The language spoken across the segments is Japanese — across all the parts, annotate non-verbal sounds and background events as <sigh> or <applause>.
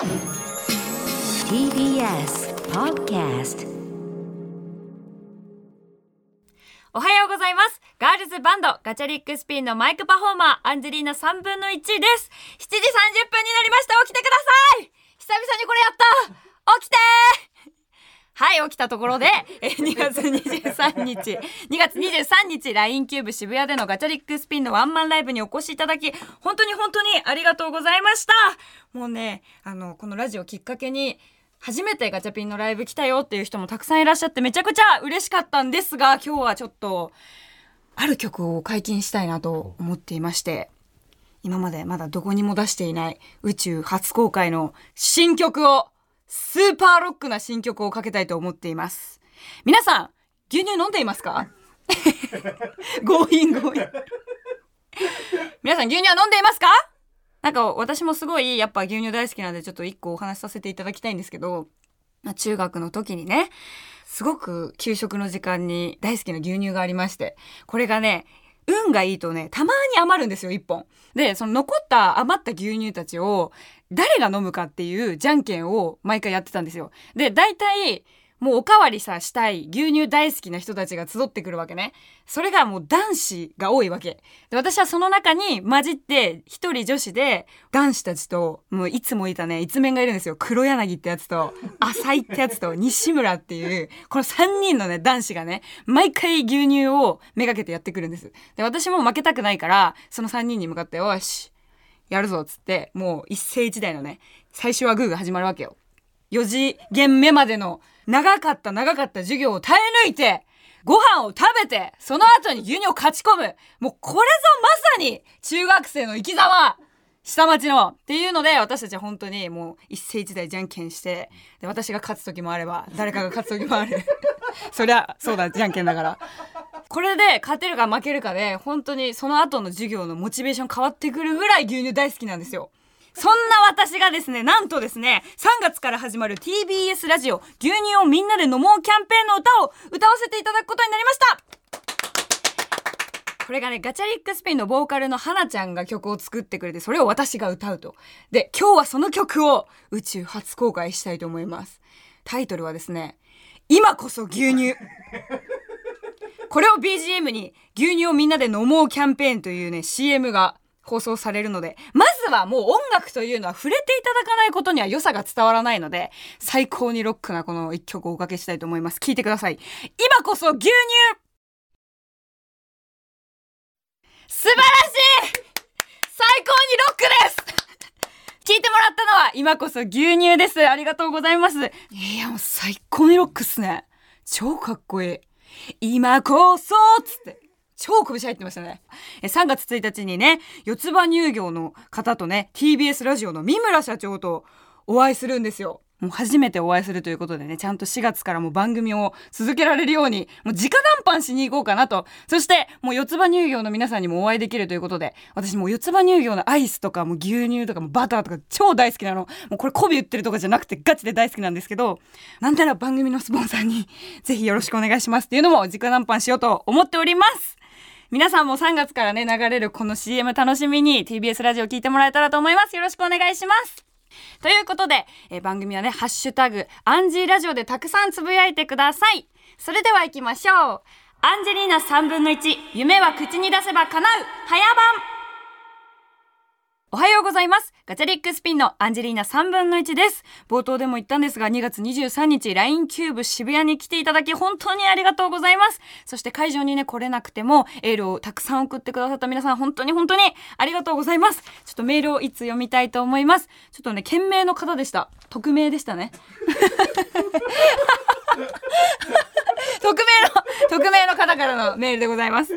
TBS Podcast おはようございます。ガールズバンドガチャリックスピンのマイクパフォーマーアンジェリーナ3分の1です。7時30分になりました。起きてください久々にこれやった起きてはい、起きたところで、え2月23日、2月23日、LINE キューブ渋谷でのガチャリックスピンのワンマンライブにお越しいただき、本当に本当にありがとうございました。もうね、あの、このラジオきっかけに、初めてガチャピンのライブ来たよっていう人もたくさんいらっしゃってめちゃくちゃ嬉しかったんですが、今日はちょっと、ある曲を解禁したいなと思っていまして、今までまだどこにも出していない宇宙初公開の新曲を、スーパーロックな新曲をかけたいと思っています。皆さん、牛乳飲んでいますか？<laughs> 強引強引。皆さん牛乳は飲んでいますか？なんか私もすごいやっぱ牛乳大好きなんでちょっと一個お話しさせていただきたいんですけど、まあ、中学の時にね、すごく給食の時間に大好きな牛乳がありまして、これがね、運がいいとね、たまに余るんですよ、1本。で、その残った余った牛乳たちを、誰が飲むかっていうじゃんけんを毎回やってたんですよ。で、大体、もうおかわりさしたい牛乳大好きな人たちが集ってくるわけね。それがもう男子が多いわけ。で私はその中に混じって一人女子で男子たちともういつもいたね一面がいるんですよ。黒柳ってやつと浅井ってやつと <laughs> 西村っていうこの3人のね男子がね毎回牛乳をめがけてやってくるんです。で私も負けたくないからその3人に向かってよしやるぞっつってもう一世一代のね最初はグーが始まるわけよ。4次元目までの長かった長かった授業を耐え抜いて、ご飯を食べて、その後に牛乳を勝ち込む。もうこれぞまさに中学生の生き様下町の。っていうので私たちは本当にもう一世一代じゃんけんしてで私が勝つ時もあれば誰かが勝つ時もある。<laughs> そりゃそうだじゃんけんだから。これで勝てるか負けるかで本当にその後の授業のモチベーション変わってくるぐらい牛乳大好きなんですよ。そんな私がですね、なんとですね、3月から始まる TBS ラジオ、牛乳をみんなで飲もうキャンペーンの歌を歌わせていただくことになりましたこれがね、ガチャリックスピンのボーカルの花ちゃんが曲を作ってくれて、それを私が歌うと。で、今日はその曲を宇宙初公開したいと思います。タイトルはですね、今こそ牛乳。これを BGM に牛乳をみんなで飲もうキャンペーンというね CM が放送されるのでまずはもう音楽というのは触れていただかないことには良さが伝わらないので最高にロックなこの一曲をおかけしたいと思います。聞いてください。今こそ牛乳。素晴らしい。最高にロックです。聞いてもらったのは今こそ牛乳です。ありがとうございます。いやもう最高にロックっすね。超かっこいい。今こそっつって。超拳入ってましたね。え3月1日にね、四つ葉乳業の方とね、TBS ラジオの三村社長とお会いするんですよ。もう初めてお会いするということでね、ちゃんと4月からも番組を続けられるように、もう直談判しに行こうかなと。そして、もう四つ葉乳業の皆さんにもお会いできるということで、私もう四つ葉乳業のアイスとか、もう牛乳とか、もバターとか超大好きなの。もうこれ媚び売ってるとかじゃなくてガチで大好きなんですけど、なんなら番組のスポンサーにぜひよろしくお願いしますっていうのも直談判しようと思っております。皆さんも3月からね、流れるこの CM 楽しみに TBS ラジオ聞いてもらえたらと思います。よろしくお願いします。ということで、え番組はね、ハッシュタグ、アンジーラジオでたくさんつぶやいてください。それでは行きましょう。アンジェリーナ3分の1、夢は口に出せば叶う、早番おはようございます。ガチャリックスピンのアンジェリーナ3分の1です。冒頭でも言ったんですが、2月23日、LINE キューブ渋谷に来ていただき、本当にありがとうございます。そして会場にね、来れなくても、エールをたくさん送ってくださった皆さん、本当に本当にありがとうございます。ちょっとメールをいつ読みたいと思います。ちょっとね、件名の方でした。匿名でしたね。<laughs> 匿名の、匿名の方からのメールでございます。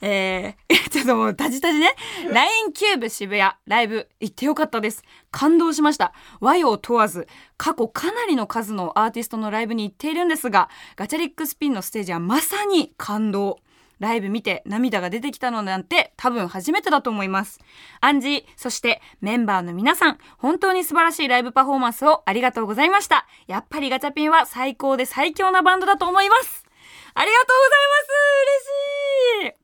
えー、ちょっともう、タジタジね。LINE キューブ渋谷、ライブ行ってよかったです。感動しました。和洋問わず、過去かなりの数のアーティストのライブに行っているんですが、ガチャリックスピンのステージはまさに感動。ライブ見て涙が出てきたのなんて多分初めてだと思います。アンジー、そしてメンバーの皆さん、本当に素晴らしいライブパフォーマンスをありがとうございました。やっぱりガチャピンは最高で最強なバンドだと思います。ありがとうございます嬉しい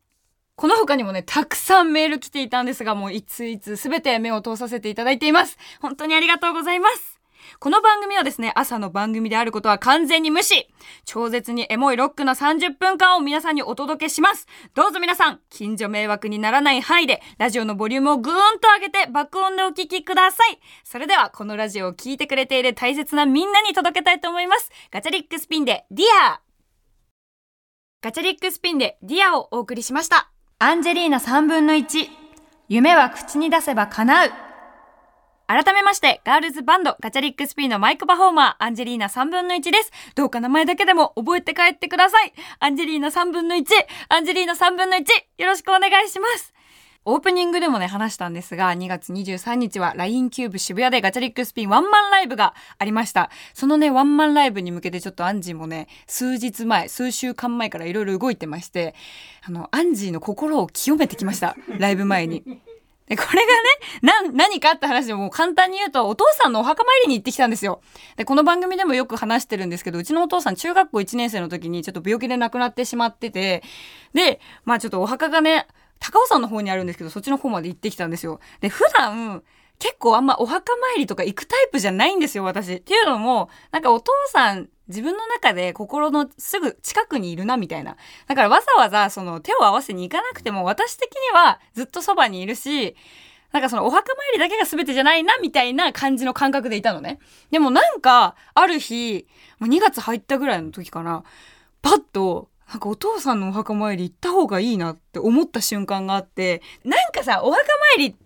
この他にもね、たくさんメール来ていたんですが、もういついつすべて目を通させていただいています。本当にありがとうございます。この番組はですね、朝の番組であることは完全に無視超絶にエモいロックな30分間を皆さんにお届けしますどうぞ皆さん、近所迷惑にならない範囲で、ラジオのボリュームをぐーんと上げて爆音でお聞きくださいそれでは、このラジオを聞いてくれている大切なみんなに届けたいと思います。ガチャリックスピンで、ディアガチャリックスピンで、ディアをお送りしました。アンジェリーナ3分の1。夢は口に出せば叶う。改めまして、ガールズバンドガチャリックスピンのマイクパフォーマー、アンジェリーナ3分の1です。どうか名前だけでも覚えて帰ってください。アンジェリーナ3分の1、アンジェリーナ3分の1、よろしくお願いします。オープニングでもね、話したんですが、2月23日は LINE キューブ渋谷でガチャリックスピンワンマンライブがありました。そのね、ワンマンライブに向けてちょっとアンジーもね、数日前、数週間前からいろいろ動いてまして、あの、アンジーの心を清めてきました。ライブ前に。で、これがね、な、何かって話でもう簡単に言うと、お父さんのお墓参りに行ってきたんですよ。で、この番組でもよく話してるんですけど、うちのお父さん中学校1年生の時にちょっと病気で亡くなってしまってて、で、まあちょっとお墓がね、高尾山の方にあるんですけど、そっちの方まで行ってきたんですよ。で、普段、結構あんまお墓参りとか行くタイプじゃないんですよ、私。っていうのも、なんかお父さん、自分の中で心のすぐ近くにいるな、みたいな。だからわざわざその手を合わせに行かなくても、私的にはずっとそばにいるし、なんかそのお墓参りだけが全てじゃないな、みたいな感じの感覚でいたのね。でもなんか、ある日、もう2月入ったぐらいの時かな、パッと、なんかお父さんのお墓参り行った方がいいなって思った瞬間があって、なんかさ、お墓参り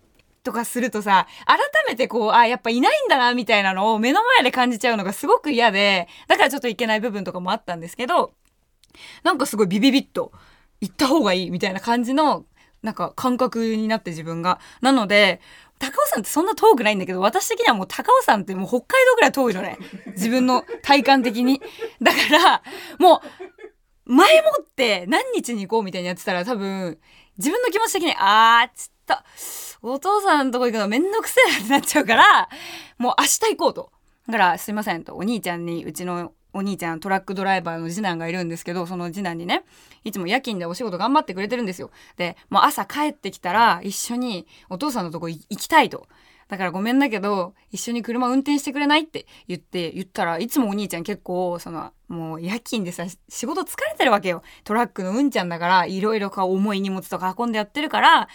とかするとさ、改めてこう、あ、やっぱいないんだな、みたいなのを目の前で感じちゃうのがすごく嫌で、だからちょっといけない部分とかもあったんですけど、なんかすごいビビビッと行った方がいいみたいな感じの、なんか感覚になって自分が。なので、高尾山ってそんな遠くないんだけど、私的にはもう高尾山ってもう北海道ぐらい遠いのね。自分の体感的に。だから、もう、前もって何日に行こうみたいにやってたら多分、自分の気持ち的に、あー、ちょっと、お父さんのとこ行くのめんどくせえなってなっちゃうから、もう明日行こうと。だから、すいませんと、お兄ちゃんに、うちのお兄ちゃんトラックドライバーの次男がいるんですけど、その次男にね、いつも夜勤でお仕事頑張ってくれてるんですよ。で、もう朝帰ってきたら一緒にお父さんのとこ行きたいと。だからごめんだけど、一緒に車運転してくれないって言って、言ったらいつもお兄ちゃん結構、その、もう夜勤でさ、仕事疲れてるわけよ。トラックのうんちゃんだから、いろいろこう重い荷物とか運んでやってるから、も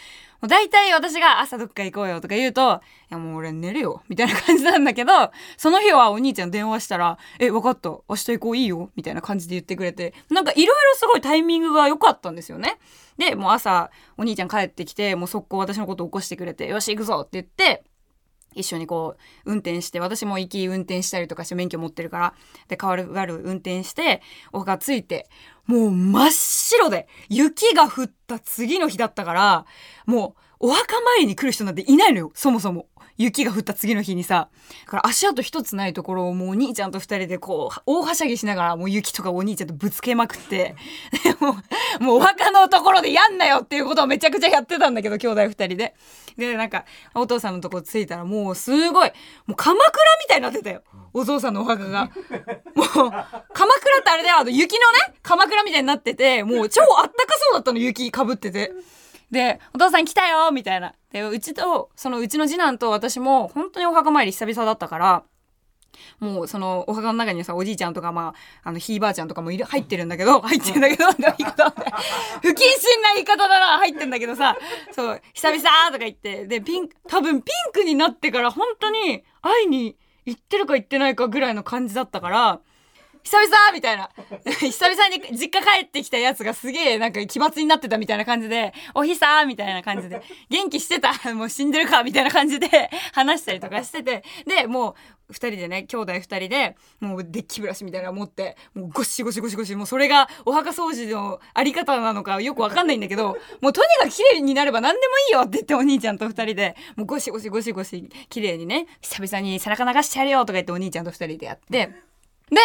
う大体私が朝どっか行こうよとか言うと、いやもう俺寝るよ、みたいな感じなんだけど、その日はお兄ちゃん電話したら、え、わかった、明日行こういいよ、みたいな感じで言ってくれて、なんかいろいろすごいタイミングが良かったんですよね。で、もう朝、お兄ちゃん帰ってきて、もう速攻私のこと起こしてくれて、よし行くぞって言って、一緒にこう運転して私も行き運転したりとかして免許持ってるからで代わるがる運転しておがついてもう真っ白で雪が降った次の日だったからもうお墓参りに来る人なんていないのよそもそも雪が降った次の日にさだから足跡一つないところをもうお兄ちゃんと二人でこう大はしゃぎしながらもう雪とかお兄ちゃんとぶつけまくってでもうもうお墓のところでやんなよっていうことをめちゃくちゃやってたんだけど兄弟二人で。でなんかお父さんのとこ着いたらもうすごいもう鎌倉みたいになってたよお父さんのお墓が。<laughs> もう鎌倉ってあれだよあの雪のね鎌倉みたいになっててもう超あったかそうだったの雪かぶってて。で、お父さん来たよみたいな。で、うちと、そのうちの次男と私も本当にお墓参り久々だったから、もうそのお墓の中にさ、おじいちゃんとかまあ、あの、ひいばあちゃんとかもいる、入ってるんだけど、入ってるんだけど、<laughs> 不謹慎な言い方だな、入ってんだけどさ、そう、久々とか言って、で、ピンク、多分ピンクになってから本当に会いに行ってるか行ってないかぐらいの感じだったから、久々みたいな。<laughs> 久々に実家帰ってきたやつがすげえなんか奇抜になってたみたいな感じで、おひさーみたいな感じで、元気してた？もう死んでるか？みたいな感じで話したりとかしてて、で、もう二人でね、兄弟二人で、もうデッキブラシみたいなの持って、もうゴシゴシゴシゴシ、もうそれがお墓掃除のあり方なのかよくわかんないんだけど、もうとにかく綺麗になれば何でもいいよって言ってお兄ちゃんと二人で、もうゴシゴシゴシゴシ綺麗にね、久々に背中流してやるよとか言ってお兄ちゃんと二人でやって、で、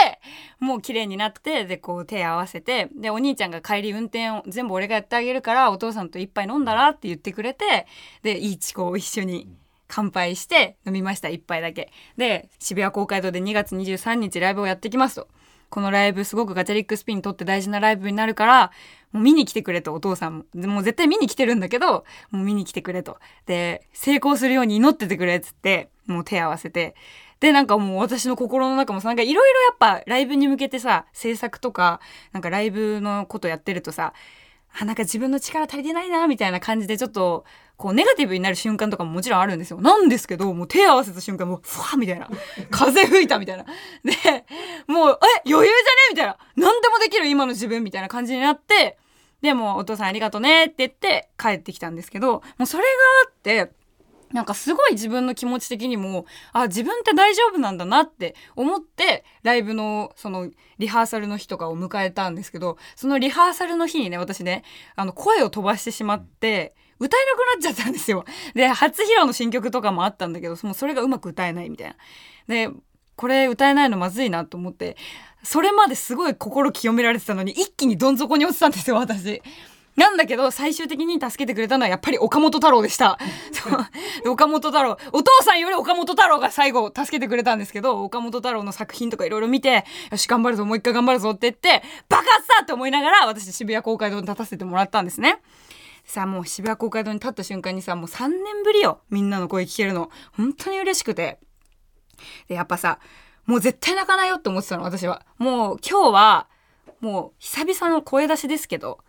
もう綺麗になって、で、こう手合わせて、で、お兄ちゃんが帰り運転を全部俺がやってあげるから、お父さんと一杯飲んだらって言ってくれて、で、いいチコを一緒に乾杯して飲みました、一杯だけ。で、渋谷公会堂で2月23日ライブをやってきますと。このライブすごくガチャリックスピンにとって大事なライブになるから、もう見に来てくれと、お父さんも。でもう絶対見に来てるんだけど、もう見に来てくれと。で、成功するように祈っててくれっつって、もう手合わせて。でなんかもう私の心の中もさなんかいろいろやっぱライブに向けてさ制作とかなんかライブのことやってるとさあなんか自分の力足りてないなみたいな感じでちょっとこうネガティブになる瞬間とかももちろんあるんですよ。なんですけどもう手合わせた瞬間もうふわみたいな。風吹いたみたいな。でもうえ余裕じゃね？みたいな。何でもできる今の自分みたいな感じになってでもお父さんありがとねって言って帰ってきたんですけどもうそれがあってなんかすごい自分の気持ち的にも、あ、自分って大丈夫なんだなって思って、ライブの、その、リハーサルの日とかを迎えたんですけど、そのリハーサルの日にね、私ね、あの、声を飛ばしてしまって、歌えなくなっちゃったんですよ。で、初披露の新曲とかもあったんだけど、もうそれがうまく歌えないみたいな。で、これ歌えないのまずいなと思って、それまですごい心清められてたのに、一気にどん底に落ちたんですよ、私。なんだけど、最終的に助けてくれたのはやっぱり岡本太郎でした。<laughs> 岡本太郎。お父さんより岡本太郎が最後助けてくれたんですけど、岡本太郎の作品とかいろいろ見て、よし、頑張るぞ、もう一回頑張るぞって言って、爆発だって思いながら、私渋谷公会堂に立たせてもらったんですね。さあもう渋谷公会堂に立った瞬間にさ、もう3年ぶりよ。みんなの声聞けるの。本当に嬉しくて。で、やっぱさ、もう絶対泣かないよって思ってたの、私は。もう今日は、もう久々の声出しですけど、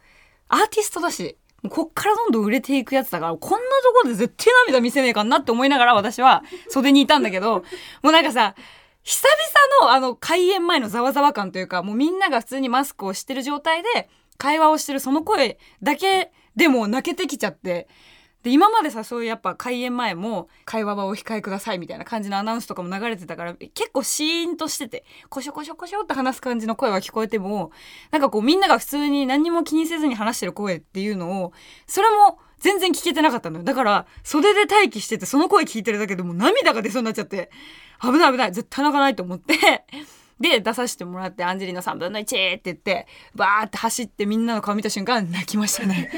アーティストだし、こっからどんどん売れていくやつだから、こんなところで絶対涙見せねえかなって思いながら私は袖にいたんだけど、<laughs> もうなんかさ、久々のあの開演前のざわざわ感というか、もうみんなが普通にマスクをしてる状態で会話をしてるその声だけでも泣けてきちゃって、で今までさそういうやっぱ開演前も会話はお控えくださいみたいな感じのアナウンスとかも流れてたから結構シーンとしててコショコショコショって話す感じの声は聞こえてもなんかこうみんなが普通に何も気にせずに話してる声っていうのをそれも全然聞けてなかったのよ。だから袖で待機しててその声聞いてるだけでも涙が出そうになっちゃって危ない危ない絶対泣かないと思って。<laughs> で出させてもらってアンジェリーナ3分の1って言ってバーって走ってみんなの顔見た瞬間泣きましたね。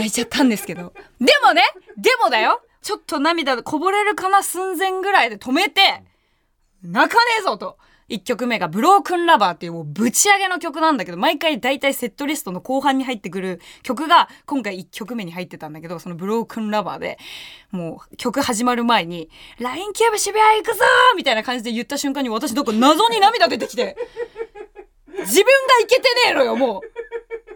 泣いちゃったんですけど。でもね、でもだよちょっと涙こぼれるかな寸前ぐらいで止めて、泣かねえぞと。1曲目がブロークンラバーっていうもうぶち上げの曲なんだけど、毎回大体セットリストの後半に入ってくる曲が今回1曲目に入ってたんだけど、そのブロークンラバーで、もう曲始まる前に、LINE キューブ渋谷行くぞみたいな感じで言った瞬間に私どこ謎に涙出てきて、自分がいけてねえのよ、もう。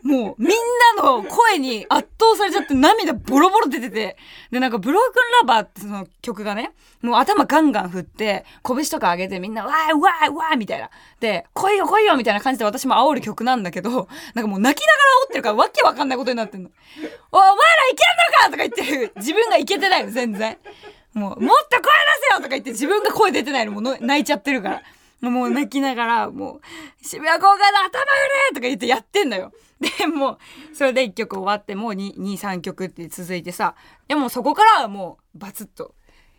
もうみんなの声に圧倒されちゃって涙ボロボロ出てて。で、なんかブロークンラバーってその曲がね、もう頭ガンガン振って、拳とか上げてみんなわーわーわーみたいな。で、来いよ来いよみたいな感じで私も煽る曲なんだけど、なんかもう泣きながら煽ってるからわけわかんないことになってんの。おお前らいけんのかとか言ってる。自分がいけてないの、全然。もう、もっと声出せよとか言って自分が声出てないのも泣いちゃってるから。もう泣きながら、もう、渋谷公会の頭振れとか言ってやってんのよ。でもうそれで1曲終わってもう23曲って続いてさでもそこからはもうバツッと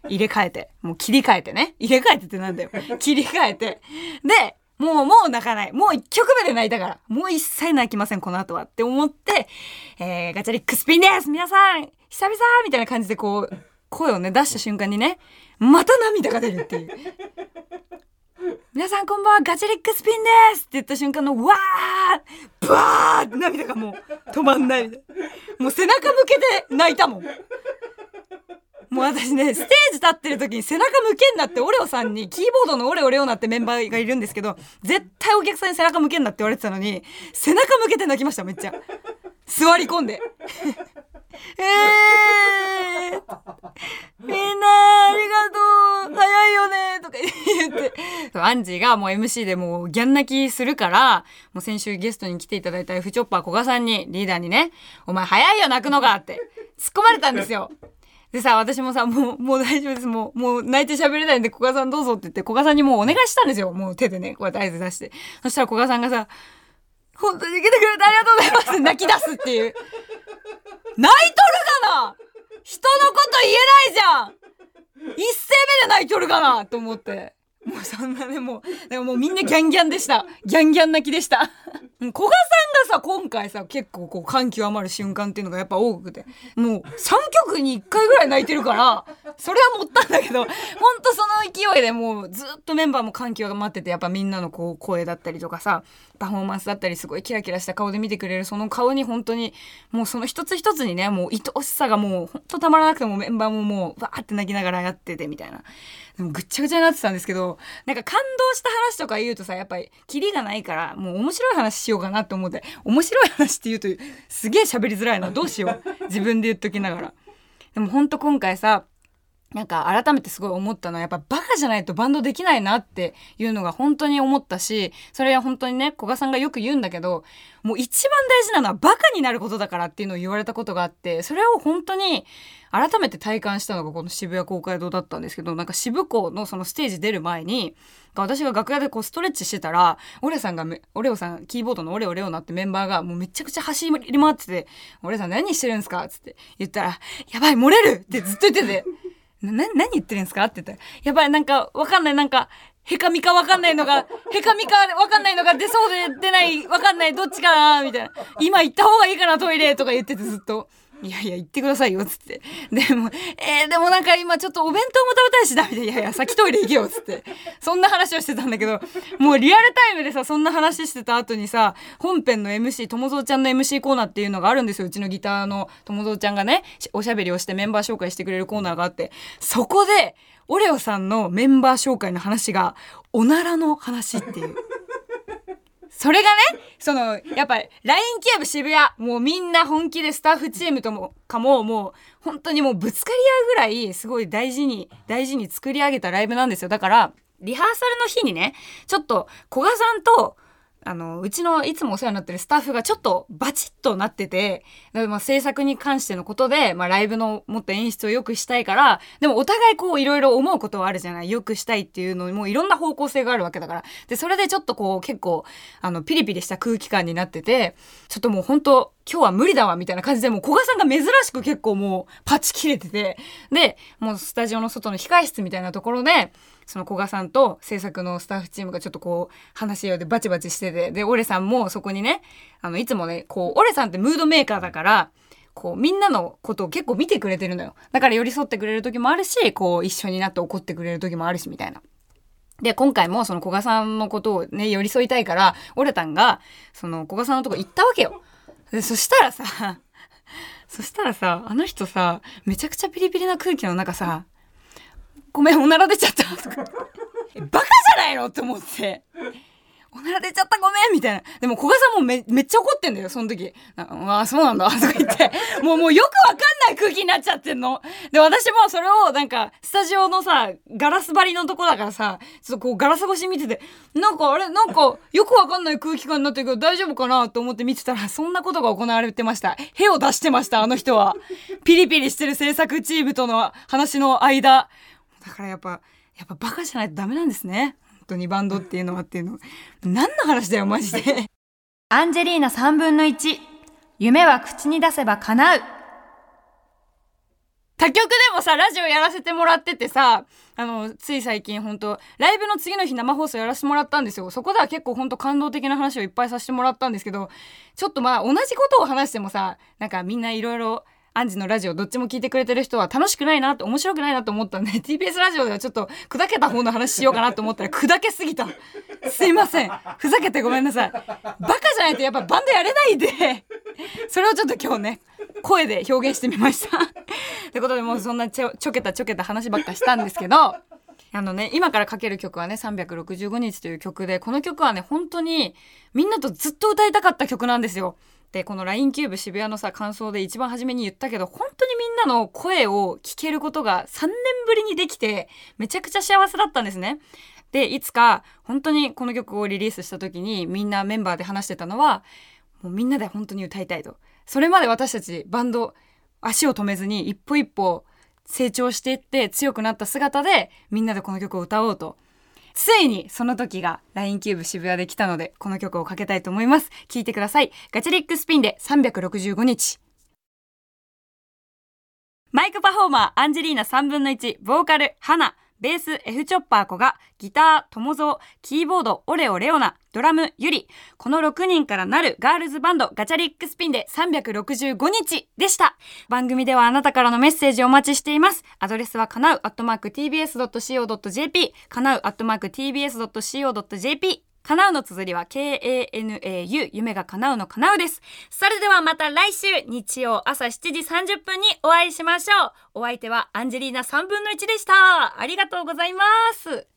入れ替えてもう切り替えてね。入れ替えてってなんだよ。切り替えて。でもうもう泣かない。もう1曲目で泣いたから。もう一切泣きませんこの後はって思って、えー、ガチャリックスピンです。皆さん久々みたいな感じでこう声をね出した瞬間にねまた涙が出るっていう。皆さんこんばんはガチリックスピンですって言った瞬間のわーバーって涙がもう止まんないもう背中向けて泣いたもん。もう私ねステージ立ってる時に背中向けんなってオレオさんにキーボードのオレオレオナってメンバーがいるんですけど絶対お客さんに背中向けんなって言われてたのに背中向けて泣きましためっちゃ。座り込んで。えー、みんなありがとう早いよねとか言ってアンジーがもう MC でもうギャン泣きするからもう先週ゲストに来ていただいた F チョッパー古賀さんにリーダーにね「お前早いよ泣くのが」って突っ込まれたんですよ。でさ、私もさ、もう、もう大丈夫です。もう、もう泣いて喋れないんで、古賀さんどうぞって言って、古賀さんにもうお願いしたんですよ。もう手でね、こうやって合図出して。そしたら古賀さんがさ、本当に来てくれてありがとうございます泣き出すっていう。泣いとるかな人のこと言えないじゃん一声目で泣いとるかなと思って。もうそんなね、もう、でももうみんなギャンギャンでした。ギャンギャン泣きでした。古賀さんがさ今回さ結構こう感極まる瞬間っていうのがやっぱ多くてもう3曲に1回ぐらい泣いてるからそれは持ったんだけどほんとその勢いでもうずっとメンバーも感極まっててやっぱみんなのこう声だったりとかさパフォーマンスだったりすごいキラキラした顔で見てくれるその顔に本当にもうその一つ一つにねもう愛おしさがもうほんとたまらなくてもメンバーももうわーって泣きながらやっててみたいな。でもぐっちゃぐちゃになってたんですけどなんか感動した話とか言うとさやっぱりキリがないからもう面白い話しようかなと思って面白い話って言うとすげえ喋りづらいな。どうしよう。自分で言っときながら。でもほんと今回さなんか改めてすごい思ったのはやっぱバカじゃないとバンドできないなっていうのが本当に思ったしそれは本当にね古賀さんがよく言うんだけどもう一番大事なのはバカになることだからっていうのを言われたことがあってそれを本当に改めて体感したのがこの渋谷公会堂だったんですけどなんか渋港のそのステージ出る前に私が楽屋でこうストレッチしてたらオレさんがオレオさんキーボードのオレオレオナってメンバーがもうめちゃくちゃ走り回ってて「オレさん何してるんですか?」っつって言ったら「やばい漏れる!」ってずっと言ってて。な、何言ってるんですか？って言ったら、やばい、なんか、わかんない、なんか、へかみかわかんないのが、<laughs> へかみかわかんないのが出そうで出ない、わかんない、どっちかなみたいな。今行った方がいいかな、トイレとか言っててずっと。いやいや、行ってくださいよ、つって。でも、えー、でもなんか今ちょっとお弁当も食べたいしな、みたいな。いやいや、先トイレ行けよ、つって。そんな話をしてたんだけど、もうリアルタイムでさ、そんな話してた後にさ、本編の MC、ともぞうちゃんの MC コーナーっていうのがあるんですよ。うちのギターのともぞうちゃんがね、おしゃべりをしてメンバー紹介してくれるコーナーがあって、そこで、オレオさんのメンバー紹介の話が、おならの話っていう。それがね、その、やっぱり、LINE キューブ渋谷、もうみんな本気でスタッフチームとも、かも、もう、本当にもうぶつかり合うぐらい、すごい大事に、大事に作り上げたライブなんですよ。だから、リハーサルの日にね、ちょっと、古賀さんと、あの、うちのいつもお世話になってるスタッフがちょっとバチッとなってて、まあ制作に関してのことで、まあライブのもっと演出を良くしたいから、でもお互いこういろいろ思うことはあるじゃない？良くしたいっていうのにもいろんな方向性があるわけだから。で、それでちょっとこう結構、あの、ピリピリした空気感になってて、ちょっともう本当今日は無理だわみたいな感じでもう古賀さんが珍しく結構もうパチ切れてて、で、もうスタジオの外の控室みたいなところで、その古賀さんと制作のスタッフチームがちょっとこう話し合うでバチバチしててでオレさんもそこにねあのいつもねこうオレさんってムードメーカーだからこうみんなのことを結構見てくれてるのよだから寄り添ってくれる時もあるしこう一緒になって怒ってくれる時もあるしみたいな。で、今回もその古賀さんのことをね、寄り添いたいから、オレタンが、その古賀さんのとこ行ったわけよ。でそしたらさ、<laughs> そしたらさ、あの人さ、めちゃくちゃピリピリな空気の中さ、ごめん、おなら出ちゃった。とか。バカじゃないの？って思って。おなら出ちゃったごめんみたいな。でも、古賀さんもめめっちゃ怒ってんだよ、その時。ああ、そうなんだ。とか言って。もう、もうよくわかんない空気になっちゃってんの。で、私もそれを、なんか、スタジオのさ、ガラス張りのとこだからさ、ちょっとこう、ガラス越し見てて、なんかあれ、なんか、よくわかんない空気感になってるけど、大丈夫かなと思って見てたら、そんなことが行われてました。へを出してました、あの人は。ピリピリしてる制作チームとの話の間。だからやっぱ、やっぱバカじゃないとダメなんですね。本当にバンドっていうのはっていうの。何の話だよ、マジで。アンジェリーナ3分の1。夢は口に出せば叶う。他局でもさ、ラジオやらせてもらっててさ、あの、つい最近本当ライブの次の日生放送やらせてもらったんですよ。そこでは結構本当感動的な話をいっぱいさせてもらったんですけど、ちょっとまあ同じことを話してもさ、なんかみんないろいろアンジのラジオどっちも聞いてくれてる人は楽しくないなって面白くないなと思ったんで <laughs> TBS ラジオではちょっと砕けた方の話しようかなと思ったら砕けすぎた。すいません。ふざけてごめんなさい。バカじゃないとやっぱバンドやれないで。それをちょっと今日ね声で表現してみました。<laughs> ってことでもうそんなちょちょけたちょけた話ばっかしたんですけどあのね、今からかける曲はね、365日という曲で、この曲はね、本当にみんなとずっと歌いたかった曲なんですよ。でこの LINE キューブ渋谷のさ感想で一番初めに言ったけど本当にみんなの声を聞けることが3年ぶりにできてめちゃくちゃ幸せだったんですね。でいつか本当にこの曲をリリースした時にみんなメンバーで話してたのはもうみんなで本当に歌いたいと。それまで私たちバンド足を止めずに一歩一歩成長していって強くなった姿でみんなでこの曲を歌おうとついにその時が LINE キューブ渋谷で来たので、この曲をかけたいと思います。聴いてください。ガチャリックスピンで365日。マイクパフォーマー、アンジェリーナ3分の1、ボーカル、花、ベース F チョッパー子がギター友蔵キーボードオレオレオナドラムユリこの6人からなるガールズバンドガチャリックスピンで365日でした。番組ではあなたからのメッセージをお待ちしています。アドレスはかなうアットマーク tbs.co.jp かなうアットマーク tbs.co.jp 叶うの綴りは KANAU 夢が叶うの叶うです。それではまた来週日曜朝7時30分にお会いしましょう。お相手はアンジェリーナ3分の1でした。ありがとうございます。